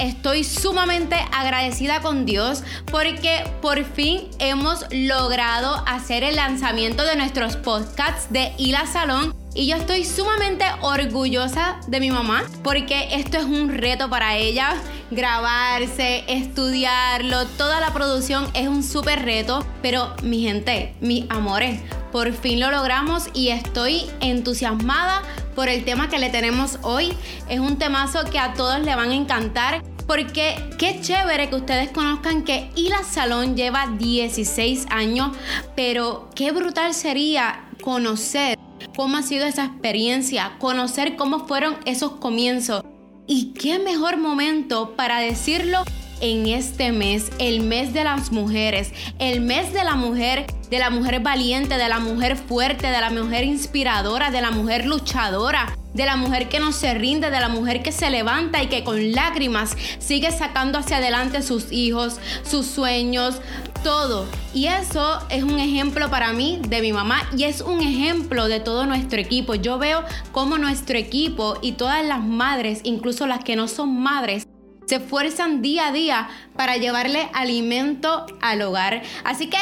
estoy sumamente agradecida con Dios porque por fin hemos logrado hacer el lanzamiento de nuestros podcasts de Ila Salón y yo estoy sumamente orgullosa de mi mamá porque esto es un reto para ella. Grabarse, estudiarlo, toda la producción es un súper reto. Pero mi gente, mis amores, por fin lo logramos y estoy entusiasmada por el tema que le tenemos hoy. Es un temazo que a todos le van a encantar. Porque qué chévere que ustedes conozcan que Ila Salón lleva 16 años, pero qué brutal sería conocer cómo ha sido esa experiencia, conocer cómo fueron esos comienzos. Y qué mejor momento para decirlo en este mes, el mes de las mujeres, el mes de la mujer, de la mujer valiente, de la mujer fuerte, de la mujer inspiradora, de la mujer luchadora, de la mujer que no se rinde, de la mujer que se levanta y que con lágrimas sigue sacando hacia adelante sus hijos, sus sueños, todo. Y eso es un ejemplo para mí de mi mamá y es un ejemplo de todo nuestro equipo. Yo veo cómo nuestro equipo y todas las madres, incluso las que no son madres, se esfuerzan día a día para llevarle alimento al hogar. Así que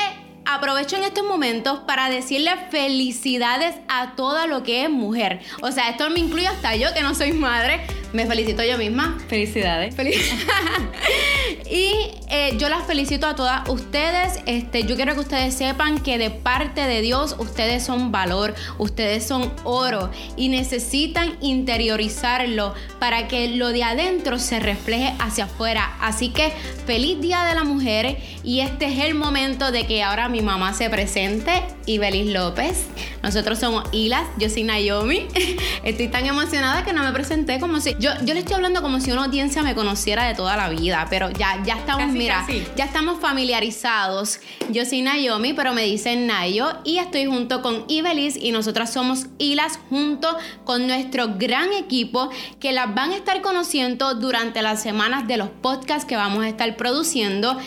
aprovecho en estos momentos para decirle felicidades a toda lo que es mujer. O sea, esto me incluye hasta yo que no soy madre. Me felicito yo misma. Felicidades. y eh, yo las felicito a todas ustedes. Este, yo quiero que ustedes sepan que de parte de Dios ustedes son valor, ustedes son oro y necesitan interiorizarlo para que lo de adentro se refleje hacia afuera. Así que feliz Día de la Mujer y este es el momento de que ahora mi mamá se presente, Ibelis López. Nosotros somos Ilas, yo soy Naomi. Estoy tan emocionada que no me presenté como si yo, yo le estoy hablando como si una audiencia me conociera de toda la vida, pero ya, ya estamos, mira, ya estamos familiarizados. Yo soy Naomi, pero me dicen Nayo y estoy junto con Ibelis y nosotras somos Ilas junto con nuestro gran equipo que las van a estar conociendo durante las semanas de los podcasts que vamos a estar produciendo.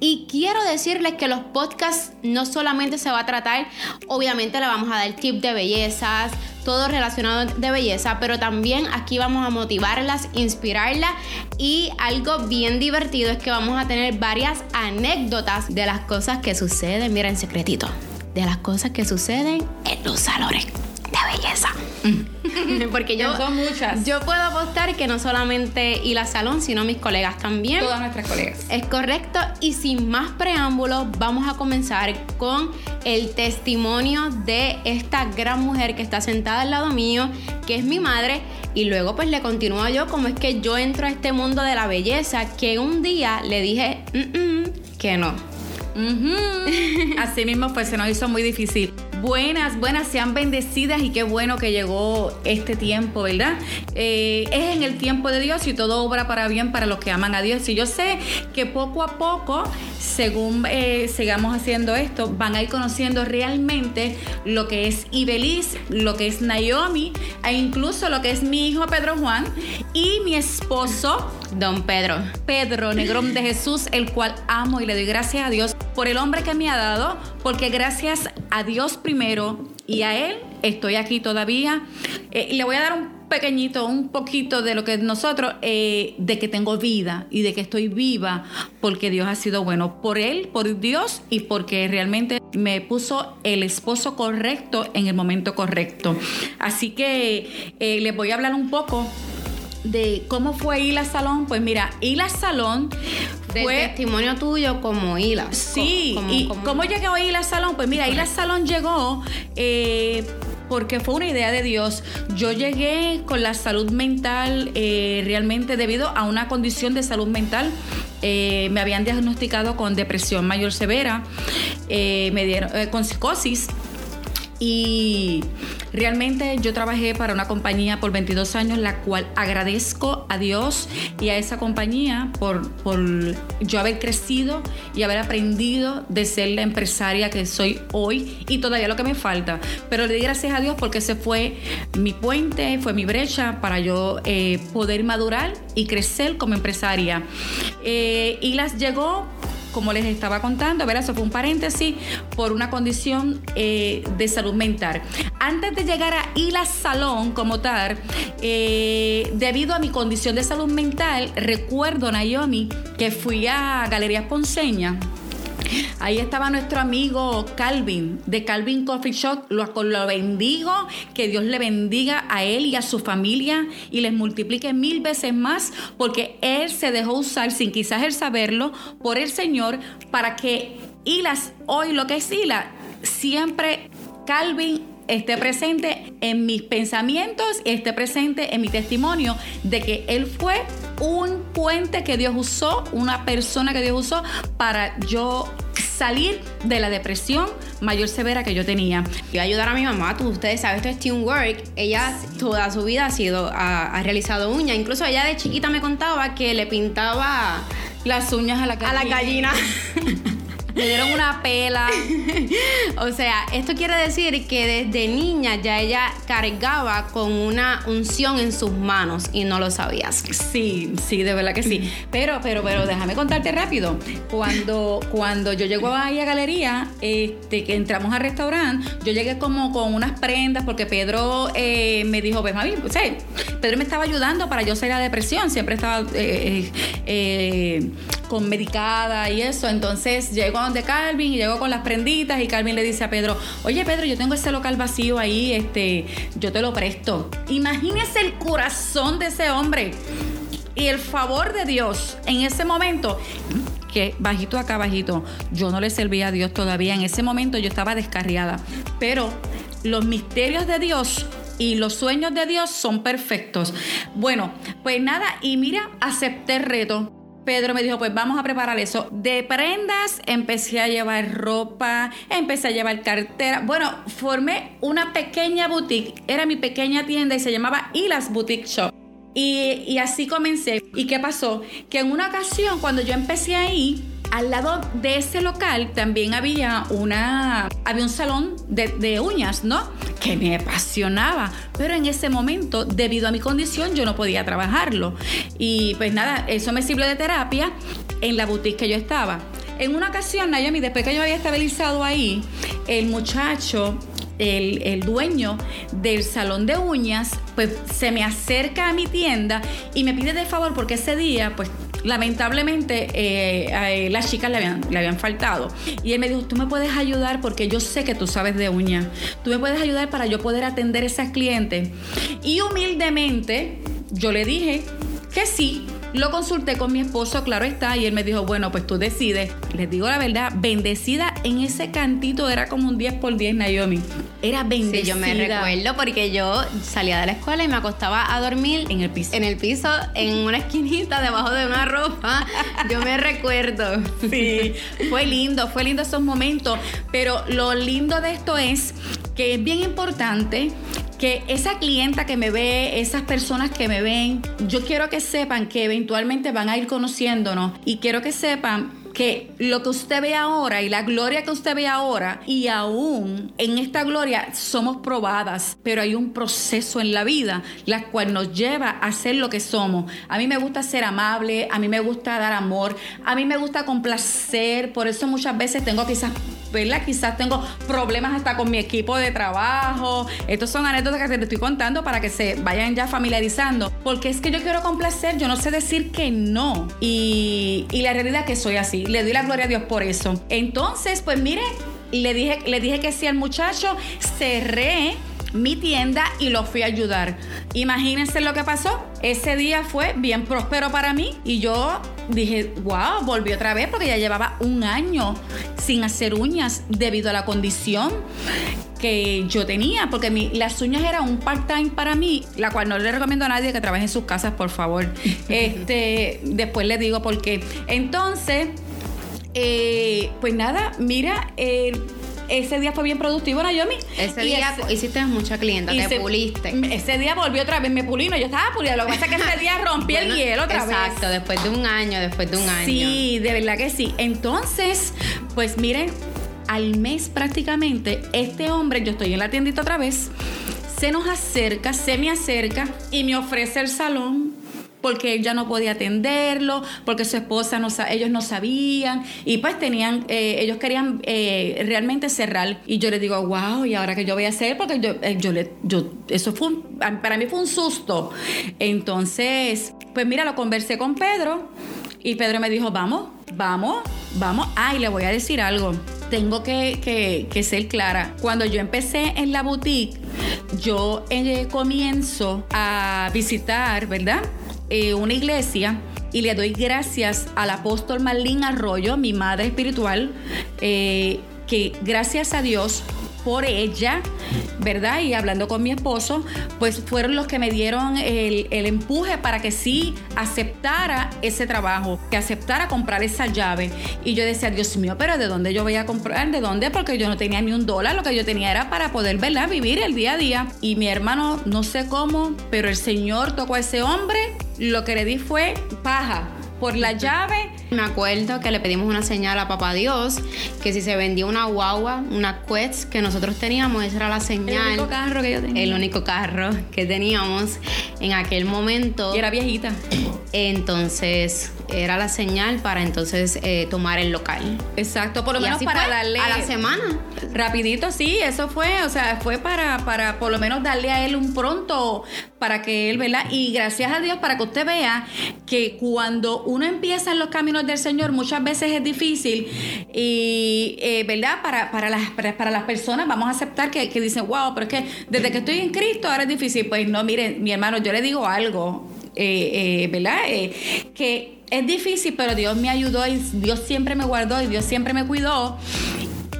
Y quiero decirles que los podcasts no solamente se va a tratar, obviamente le vamos a dar tip de bellezas, todo relacionado de belleza, pero también aquí vamos a motivarlas, inspirarlas y algo bien divertido es que vamos a tener varias anécdotas de las cosas que suceden, mira en secretito, de las cosas que suceden en los salones de belleza. Porque yo. Son muchas. Yo puedo apostar que no solamente y la salón, sino mis colegas también. Todas nuestras colegas. Es correcto. Y sin más preámbulos, vamos a comenzar con el testimonio de esta gran mujer que está sentada al lado mío, que es mi madre. Y luego, pues le continúo yo, como es que yo entro a este mundo de la belleza, que un día le dije que no. Así mismo, pues se nos hizo muy difícil. Buenas, buenas, sean bendecidas y qué bueno que llegó este tiempo, ¿verdad? Eh, es en el tiempo de Dios y todo obra para bien para los que aman a Dios. Y yo sé que poco a poco, según eh, sigamos haciendo esto, van a ir conociendo realmente lo que es Ibeliz, lo que es Naomi e incluso lo que es mi hijo Pedro Juan y mi esposo, Don Pedro. Pedro, Negrón de Jesús, el cual amo y le doy gracias a Dios por el hombre que me ha dado, porque gracias a Dios primero y a Él estoy aquí todavía. Eh, le voy a dar un pequeñito, un poquito de lo que nosotros, eh, de que tengo vida y de que estoy viva, porque Dios ha sido bueno por Él, por Dios y porque realmente me puso el esposo correcto en el momento correcto. Así que eh, les voy a hablar un poco de cómo fue Hila Salón, pues mira, Hila Salón fue... testimonio tuyo como Hila. Sí, y ¿cómo llegó Hila Salón? Pues mira, Hila Salón llegó... Eh, porque fue una idea de Dios. Yo llegué con la salud mental eh, realmente debido a una condición de salud mental. Eh, me habían diagnosticado con depresión mayor severa, me dieron con psicosis y realmente yo trabajé para una compañía por 22 años, la cual agradezco a Dios y a esa compañía por, por yo haber crecido y haber aprendido de ser la empresaria que soy hoy y todavía lo que me falta. Pero le di gracias a Dios porque ese fue mi puente, fue mi brecha para yo eh, poder madurar y crecer como empresaria. Eh, y las llegó como les estaba contando, ¿verdad? Eso fue un paréntesis por una condición eh, de salud mental. Antes de llegar a Ila Salón como tal, eh, debido a mi condición de salud mental, recuerdo, Naomi, que fui a Galerías Ponceña Ahí estaba nuestro amigo Calvin de Calvin Coffee Shop. Lo, bendigo, que Dios le bendiga a él y a su familia y les multiplique mil veces más porque él se dejó usar sin quizás él saberlo por el Señor para que Hilas, hoy lo que es Hila, siempre Calvin esté presente en mis pensamientos y esté presente en mi testimonio de que Él fue un puente que Dios usó, una persona que Dios usó para yo salir de la depresión mayor severa que yo tenía. Y ayudar a mi mamá, tú, ustedes saben, esto es teamwork. Ella toda su vida ha sido, ha, realizado uñas. Incluso ella de chiquita me contaba que le pintaba las uñas a la A la gallina. Le dieron una pela. o sea, esto quiere decir que desde niña ya ella cargaba con una unción en sus manos y no lo sabías. Sí, sí, de verdad que sí. Pero, pero, pero déjame contarte rápido. Cuando, cuando yo llego ahí a galería, este, que entramos al restaurante, yo llegué como con unas prendas porque Pedro eh, me dijo, pues mami, o Pedro me estaba ayudando para yo salir a depresión. Siempre estaba eh, eh, con medicada y eso. Entonces llego de Calvin y llegó con las prenditas y Calvin le dice a Pedro, oye Pedro, yo tengo ese local vacío ahí, este, yo te lo presto. Imagínese el corazón de ese hombre y el favor de Dios en ese momento que bajito acá bajito, yo no le servía a Dios todavía, en ese momento yo estaba descarriada, pero los misterios de Dios y los sueños de Dios son perfectos. Bueno, pues nada, y mira, acepté el reto. Pedro me dijo, pues vamos a preparar eso. De prendas empecé a llevar ropa, empecé a llevar cartera. Bueno, formé una pequeña boutique. Era mi pequeña tienda y se llamaba Ilas Boutique Shop. Y, y así comencé. ¿Y qué pasó? Que en una ocasión, cuando yo empecé ahí, al lado de ese local también había una había un salón de, uñas, ¿no? Que me apasionaba, pero en ese momento, debido a mi condición, yo no podía trabajarlo. Y pues nada, eso me sirvió de terapia en la boutique que yo estaba. En una ocasión, Naomi, después que yo había estabilizado ahí, el muchacho el, el, dueño del salón de uñas, pues se me acerca a mi tienda y me pide de favor, porque ese día, pues lamentablemente eh, las chicas le habían, le habían faltado. Y él me dijo, tú me puedes ayudar porque yo sé que tú sabes de uñas. Tú me puedes ayudar para yo poder atender a esas clientes. Y humildemente yo le dije que sí, lo consulté con mi esposo, claro está, y él me dijo, bueno, pues tú decides. Les digo la verdad, bendecida en ese cantito era como un 10 por 10 Naomi. Era bendecida. Sí, yo me recuerdo porque yo salía de la escuela y me acostaba a dormir en el piso. En el piso, en una esquinita debajo de una ropa. Yo me recuerdo. Sí, fue lindo, fue lindo esos momentos, pero lo lindo de esto es que es bien importante que esa clienta que me ve, esas personas que me ven, yo quiero que sepan que eventualmente van a ir conociéndonos y quiero que sepan que lo que usted ve ahora y la gloria que usted ve ahora y aún en esta gloria somos probadas, pero hay un proceso en la vida la cual nos lleva a ser lo que somos. A mí me gusta ser amable, a mí me gusta dar amor, a mí me gusta complacer, por eso muchas veces tengo quizás ¿verdad? Quizás tengo problemas hasta con mi equipo de trabajo. Estos son anécdotas que te estoy contando para que se vayan ya familiarizando. Porque es que yo quiero complacer, yo no sé decir que no. Y, la realidad es que soy así. Le doy la gloria a Dios por eso. Entonces, pues mire, le dije, le dije que sí al muchacho, cerré mi tienda y lo fui a ayudar. Imagínense lo que pasó. Ese día fue bien próspero para mí y yo dije, wow, volví otra vez porque ya llevaba un año sin hacer uñas debido a la condición que yo tenía, porque mi, las uñas eran un part-time para mí, la cual no le recomiendo a nadie que trabaje en sus casas, por favor. este, después le digo por qué. Entonces, eh, pues nada, mira, eh, ese día fue bien productivo, Naomi. Ese día hiciste mucha clienta, te puliste. Ese día volví otra vez, me pulí, no, yo estaba pulida. Lo que pasa es que ese día rompí el hielo otra vez. Exacto, después de un año, después de un año. Sí, de verdad que sí. Entonces, pues miren, al mes prácticamente, este hombre, yo estoy en la tiendita otra vez, se nos acerca, se me acerca y me ofrece el salón porque él ya no podía atenderlo, porque su esposa no ellos no sabían y pues tenían, eh, ellos querían eh, realmente cerrar y yo les digo, wow, ¿y ahora qué yo voy a hacer? Porque yo, eh, le, eso fue para mí fue un susto. Entonces, pues mira, lo conversé con Pedro y Pedro me dijo, vamos, vamos, vamos. Ah, y le voy a decir algo tengo que, que, ser clara. Cuando yo empecé en la boutique, yo comienzo a visitar, ¿verdad? Eh, una iglesia y le doy gracias al apóstol Marlín Arroyo, mi madre espiritual, eh, que gracias a Dios por ella, ¿verdad? Y hablando con mi esposo, pues fueron los que me dieron el, empuje para que sí aceptara ese trabajo, que aceptara comprar esa llave. Y yo decía, Dios mío, pero ¿de dónde yo voy a comprar? ¿De dónde? Porque yo no tenía ni un dólar, lo que yo tenía era para poder, ¿verdad? Vivir el día a día. Y mi hermano, no sé cómo, pero el Señor tocó a ese hombre, lo que le di fue paja por la llave. Me acuerdo que le pedimos una señal a Papá Dios, que si se vendía una guagua, una Quest que nosotros teníamos, esa era la señal. El único carro que yo tenía. El único carro que teníamos en aquel momento. Y era viejita. Entonces, era la señal para entonces eh, tomar el local. Exacto, por lo menos para darle... A la semana. Rapidito, sí, eso fue, o sea, fue para, para por lo menos darle a él un pronto, para que él, ¿verdad? Y gracias a Dios para que usted vea que cuando uno empieza en los caminos del Señor, muchas veces es difícil y, eh, ¿verdad? Para, para, las, para, las personas vamos a aceptar que, dicen, wow, pero es que desde que estoy en Cristo ahora es difícil. Pues no, miren, mi hermano, yo le digo algo, eh, eh, ¿verdad? que es difícil, pero Dios me ayudó y Dios siempre me guardó y Dios siempre me cuidó.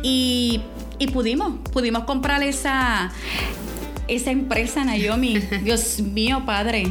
Y, y pudimos, pudimos comprar esa, esa empresa, Naomi. Dios mío, Padre.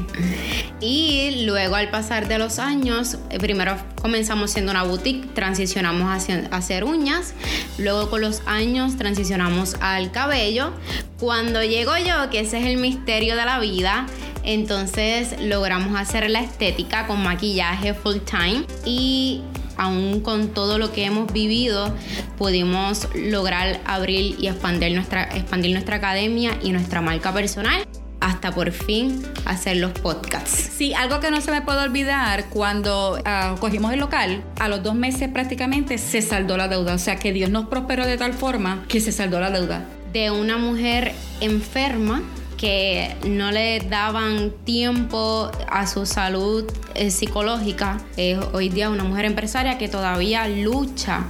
Y luego al pasar de los años, eh, primero comenzamos siendo una boutique, transicionamos a hacer uñas, luego con los años transicionamos al cabello. Cuando llego yo, que ese es el misterio de la vida, entonces logramos hacer la estética con maquillaje full time y aún con todo lo que hemos vivido, pudimos lograr abrir y expandir nuestra, expandir nuestra academia y nuestra marca personal hasta por fin hacer los podcasts. Sí, algo que no se me puede olvidar, cuando ah, cogimos el local, a los dos meses prácticamente se saldó la deuda. O sea que Dios nos prosperó de tal forma que se saldó la deuda. De una mujer enferma que no le daban tiempo a su salud eh, psicológica. Hoy día una mujer empresaria que todavía lucha.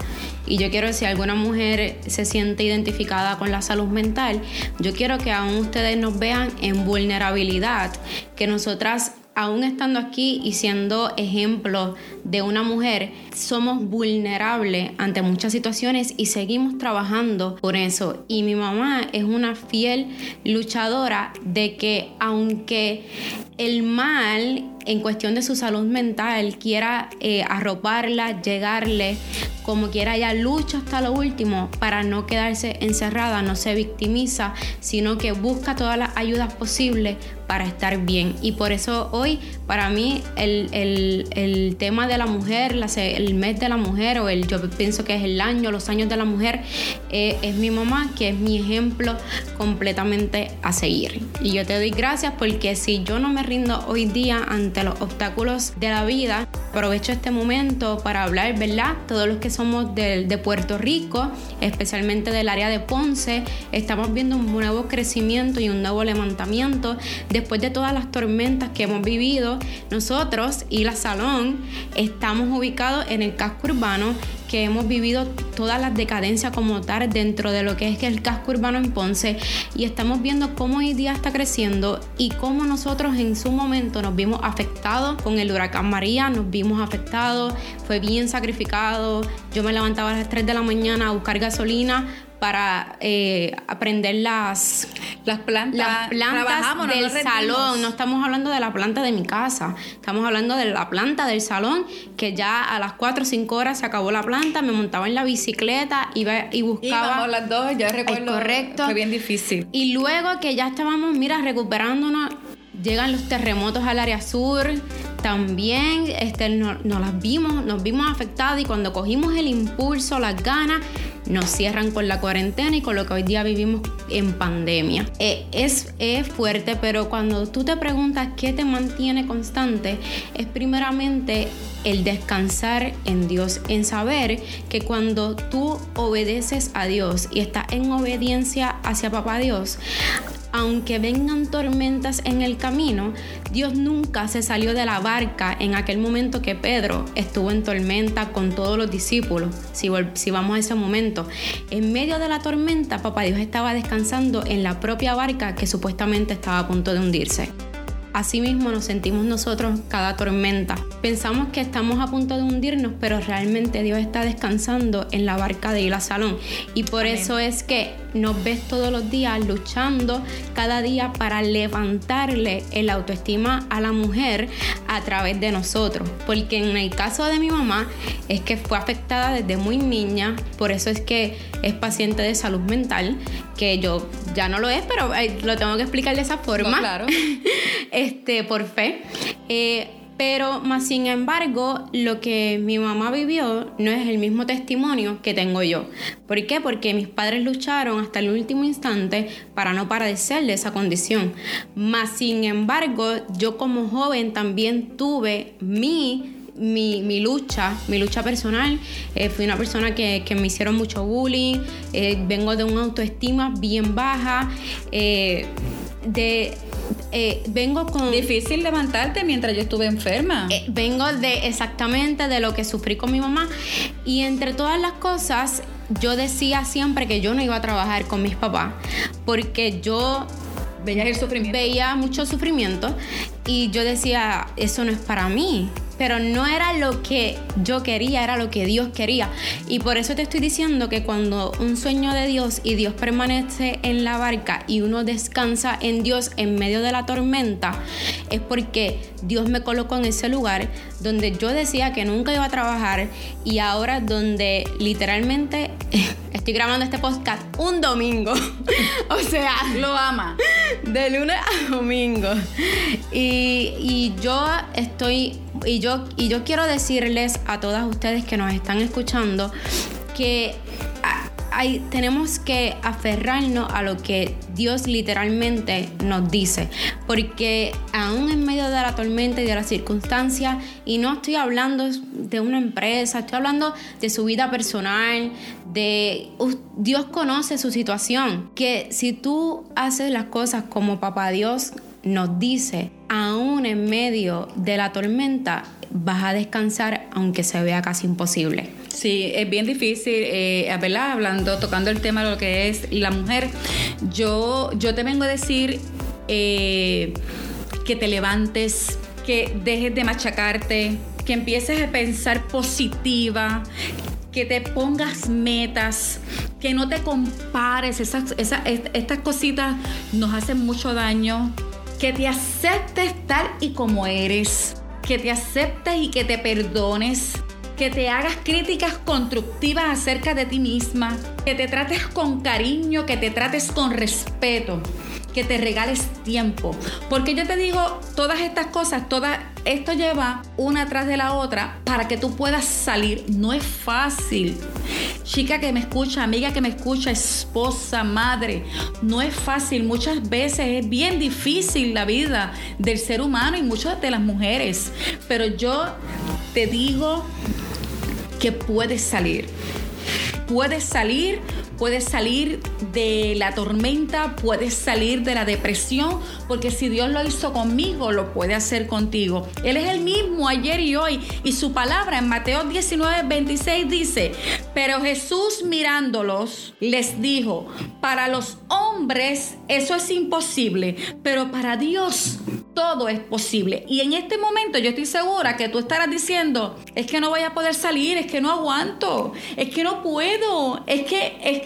Y yo quiero, si alguna mujer se siente identificada con la salud mental, yo quiero que aún ustedes nos vean en vulnerabilidad, que nosotras aún estando aquí y siendo ejemplo de una mujer, somos vulnerables ante muchas situaciones y seguimos trabajando por eso. Y mi mamá es una fiel luchadora de que aunque el mal en cuestión de su salud mental quiera eh, arroparla, llegarle, como quiera, ella lucha hasta lo último para no quedarse encerrada, no se victimiza, sino que busca todas las ayudas posibles para estar bien. Y por eso hoy, para mí, el, tema de la mujer, el mes de la mujer, o el yo pienso que es el año, los años de la mujer, eh, es mi mamá, que es mi ejemplo completamente a seguir. Y yo te doy gracias porque si yo no me rindo hoy día ante los obstáculos de la vida, aprovecho este momento para hablar, ¿verdad? Todos los que somos de, de Puerto Rico, especialmente del área de Ponce, estamos viendo un nuevo crecimiento y un nuevo levantamiento después de todas las tormentas que hemos vivido. Nosotros y la Salón estamos ubicados en el casco urbano que hemos vivido todas las decadencias como tal dentro de lo que es el casco urbano en Ponce y estamos viendo cómo hoy día está creciendo y cómo nosotros en su momento nos vimos afectados con el huracán María, nos vimos afectados, fue bien sacrificado, yo me levantaba a las 3 de la mañana a buscar gasolina para eh, aprender las, las plantas, las plantas del salón. No estamos hablando de la planta de mi casa, estamos hablando de la planta del salón, que ya a las 4 o 5 horas se acabó la planta, me montaba en la bicicleta, iba y buscaba. Y las dos, ya recuerdo. correcto. Fue bien difícil. Y luego que ya estábamos, mira, recuperándonos, llegan los terremotos al área sur, también este, nos las vimos, nos vimos afectadas y cuando cogimos el impulso, las ganas, nos cierran con la cuarentena y con lo que hoy día vivimos en pandemia. Eh, es, es fuerte, pero cuando tú te preguntas qué te mantiene constante, es primeramente el descansar en Dios, en saber que cuando tú obedeces a Dios y estás en obediencia hacia Papá Dios, aunque vengan tormentas en el camino, Dios nunca se salió de la barca en aquel momento que Pedro estuvo en tormenta con todos los discípulos. Si, si, vamos a ese momento, en medio de la tormenta, Papá Dios estaba descansando en la propia barca que supuestamente estaba a punto de hundirse. Asimismo nos sentimos nosotros cada tormenta. Pensamos que estamos a punto de hundirnos, pero realmente Dios está descansando en la barca de Isla Salón. Y por eso es que nos ves todos los días luchando cada día para levantarle el autoestima a la mujer a través de nosotros. Porque en el caso de mi mamá es que fue afectada desde muy niña, por eso es que es paciente de salud mental, que yo ya no lo es, pero eh, lo tengo que explicar de esa forma. claro. este, por fe. Eh, pero más sin embargo, lo que mi mamá vivió no es el mismo testimonio que tengo yo. ¿Por qué? Porque mis padres lucharon hasta el último instante para no padecer de esa condición. Más sin embargo, yo como joven también tuve mi mi, lucha, mi lucha personal. Eh, fui una persona que, me hicieron mucho bullying, eh, vengo de una autoestima bien baja, eh, de eh, vengo con... Difícil levantarte mientras yo estuve enferma. Eh, vengo de exactamente de lo que sufrí con mi mamá. Y entre todas las cosas, yo decía siempre que yo no iba a trabajar con mis papás porque yo Veía el sufrimiento. Veía mucho sufrimiento y yo decía, eso no es para mí pero no era lo que yo quería, era lo que Dios quería. Y por eso te estoy diciendo que cuando un sueño de Dios y Dios permanece en la barca y uno descansa en Dios en medio de la tormenta, es porque Dios me colocó en ese lugar donde yo decía que nunca iba a trabajar y ahora donde literalmente estoy grabando este podcast un domingo. o sea, lo ama. De lunes a domingo. Y, y yo estoy y yo, y yo quiero decirles a todas ustedes que nos están escuchando que hay, tenemos que aferrarnos a lo que Dios literalmente nos dice, porque aún en medio de la tormenta y de las circunstancias, y no estoy hablando de una empresa, estoy hablando de su vida personal, de Dios conoce su situación, que si tú haces las cosas como papá Dios nos dice, aún en medio de la tormenta, vas a descansar aunque se vea casi imposible. Sí, es bien difícil, eh, ¿verdad? Hablando, tocando el tema de lo que es la mujer. Yo, yo te vengo a decir eh, que te levantes, que dejes de machacarte, que empieces a pensar positiva, que te pongas metas, que no te compares. Esas, estas cositas nos hacen mucho daño que te aceptes tal y como eres, que te aceptes y que te perdones, que te hagas críticas constructivas acerca de ti misma, que te trates con cariño, que te trates con respeto, que te regales tiempo. Porque yo te digo, todas estas cosas, todas, esto lleva una tras de la otra para que tú puedas salir. No es fácil. Chica que me escucha, amiga que me escucha, esposa, madre, no es fácil. Muchas veces es bien difícil la vida del ser humano y muchas de las mujeres. Pero yo te digo que puedes salir. Puedes salir puedes salir de la tormenta, puedes salir de la depresión, porque si Dios lo hizo conmigo, lo puede hacer contigo. Él es el mismo ayer y hoy, y su palabra en Mateo 19, 26 dice, pero Jesús mirándolos les dijo, para los hombres eso es imposible, pero para Dios todo es posible. Y en este momento yo estoy segura que tú estarás diciendo, es que no voy a poder salir, es que no aguanto, es que no puedo, es que, es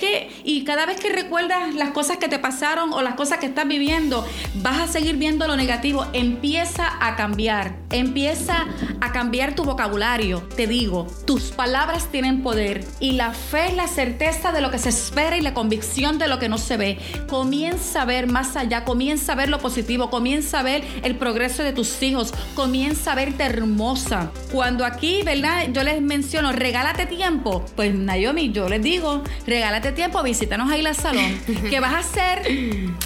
y cada vez que recuerdas las cosas que te pasaron o las cosas que estás viviendo, vas a seguir viendo lo negativo. Empieza a cambiar Empieza a cambiar tu vocabulario. Te digo, tus palabras tienen poder y la fe es la certeza de lo que se espera y la convicción de lo que no se ve. Comienza a ver más allá, comienza a ver lo positivo, comienza a ver el progreso de tus hijos, comienza a verte hermosa. Cuando aquí, ¿verdad? Yo les menciono, regálate tiempo. Pues Naomi, yo les digo, regálate tiempo, visítanos ahí al salón, que vas a ser,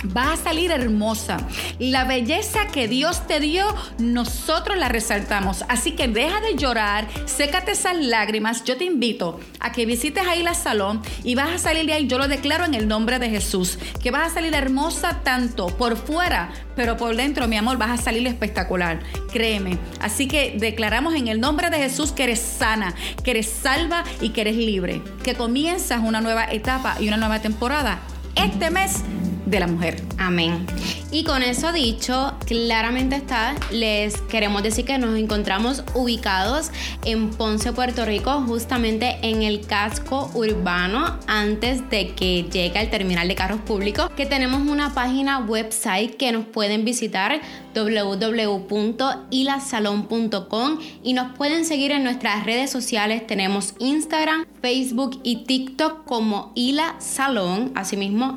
vas a salir hermosa. La belleza que Dios te dio, nosotros la resaltamos. Así que deja de llorar, sécate esas lágrimas. Yo te invito a que visites ahí la salón y vas a salir de ahí. Yo lo declaro en el nombre de Jesús, que vas a salir hermosa tanto por fuera, pero por dentro, mi amor, vas a salir espectacular. Créeme. Así que declaramos en el nombre de Jesús que eres sana, que eres salva y que eres libre. Que comienzas una nueva etapa y una nueva temporada este mes de la mujer. Amén. Y con eso dicho, claramente está, les queremos decir que nos encontramos ubicados en Ponce, Puerto Rico, justamente en el casco urbano, antes de que llegue al terminal de carros públicos, que tenemos una página website que nos pueden visitar www.ilasalon.com y nos pueden seguir en nuestras redes sociales. Tenemos Instagram, Facebook y TikTok como Ila Salón, asimismo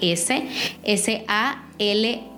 I-L-A-S, S-A-L-O-N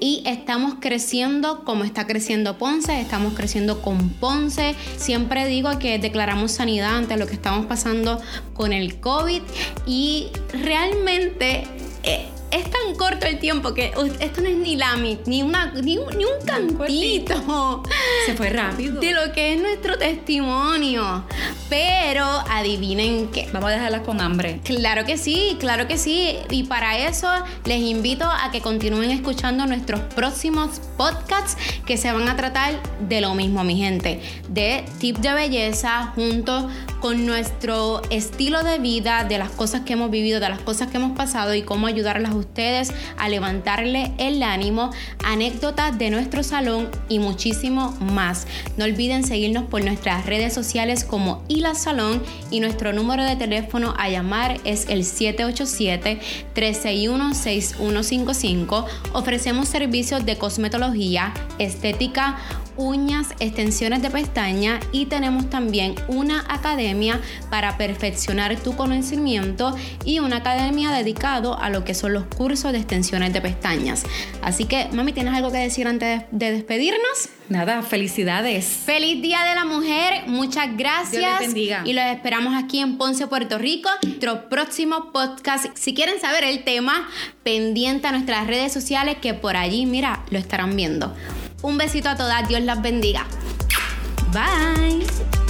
y estamos creciendo como está creciendo Ponce, estamos creciendo con Ponce. Siempre digo que declaramos sanidad ante lo que estamos pasando con el COVID y realmente... Eh, es tan corto el tiempo que esto no es ni la ni una ni un, ni un cantito. Se fue rápido. De lo que es nuestro testimonio. Pero adivinen qué. Vamos a dejarlas con hambre. Claro que sí, claro que sí. Y para eso les invito a que continúen escuchando nuestros próximos podcasts que se van a tratar de lo mismo, mi gente. De tip de belleza junto con nuestro estilo de vida, de las cosas que hemos vivido, de las cosas que hemos pasado y cómo ayudarlas a ustedes a levantarle el ánimo, anécdotas de nuestro salón y muchísimo más. No olviden seguirnos por nuestras redes sociales como Ila Salón y nuestro número de teléfono a llamar es el 787-361-6155. Ofrecemos servicios de cosmetología, estética, uñas, extensiones de pestaña y tenemos también una academia para perfeccionar tu conocimiento y una academia dedicado a lo que son los cursos de extensiones de pestañas. Así que, mami, ¿tienes algo que decir antes de despedirnos? Nada, felicidades. Feliz Día de la Mujer, muchas gracias. Dios bendiga. Y los esperamos aquí en Ponce, Puerto Rico. Nuestro próximo podcast. Si quieren saber el tema, pendiente a nuestras redes sociales que por allí, mira, lo estarán viendo. Un besito a todas, Dios las bendiga. Bye.